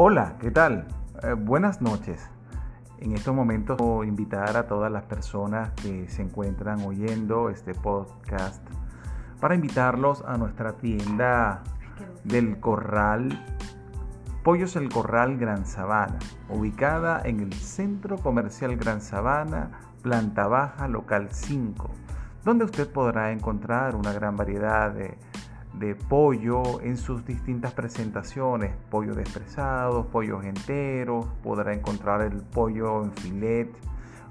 Hola, ¿qué tal? Eh, buenas noches. En estos momentos quiero invitar a todas las personas que se encuentran oyendo este podcast para invitarlos a nuestra tienda del Corral, Pollos el Corral Gran Sabana, ubicada en el Centro Comercial Gran Sabana, planta baja, local 5, donde usted podrá encontrar una gran variedad de de pollo en sus distintas presentaciones, pollo despresado, pollos enteros, podrá encontrar el pollo en filet,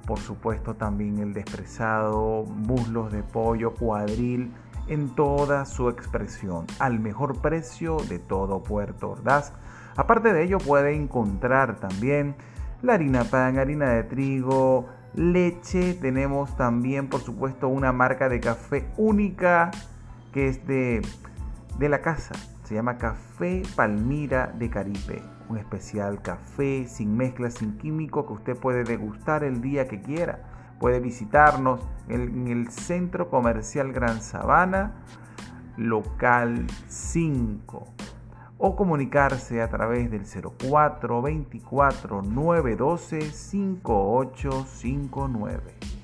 por supuesto también el despresado, muslos de pollo, cuadril, en toda su expresión, al mejor precio de todo Puerto Ordaz. Aparte de ello puede encontrar también la harina pan, harina de trigo, leche, tenemos también por supuesto una marca de café única que es de de la casa. Se llama Café Palmira de Caribe. Un especial café sin mezcla, sin químico que usted puede degustar el día que quiera. Puede visitarnos en el Centro Comercial Gran Sabana, local 5. O comunicarse a través del 04 24 912 5859.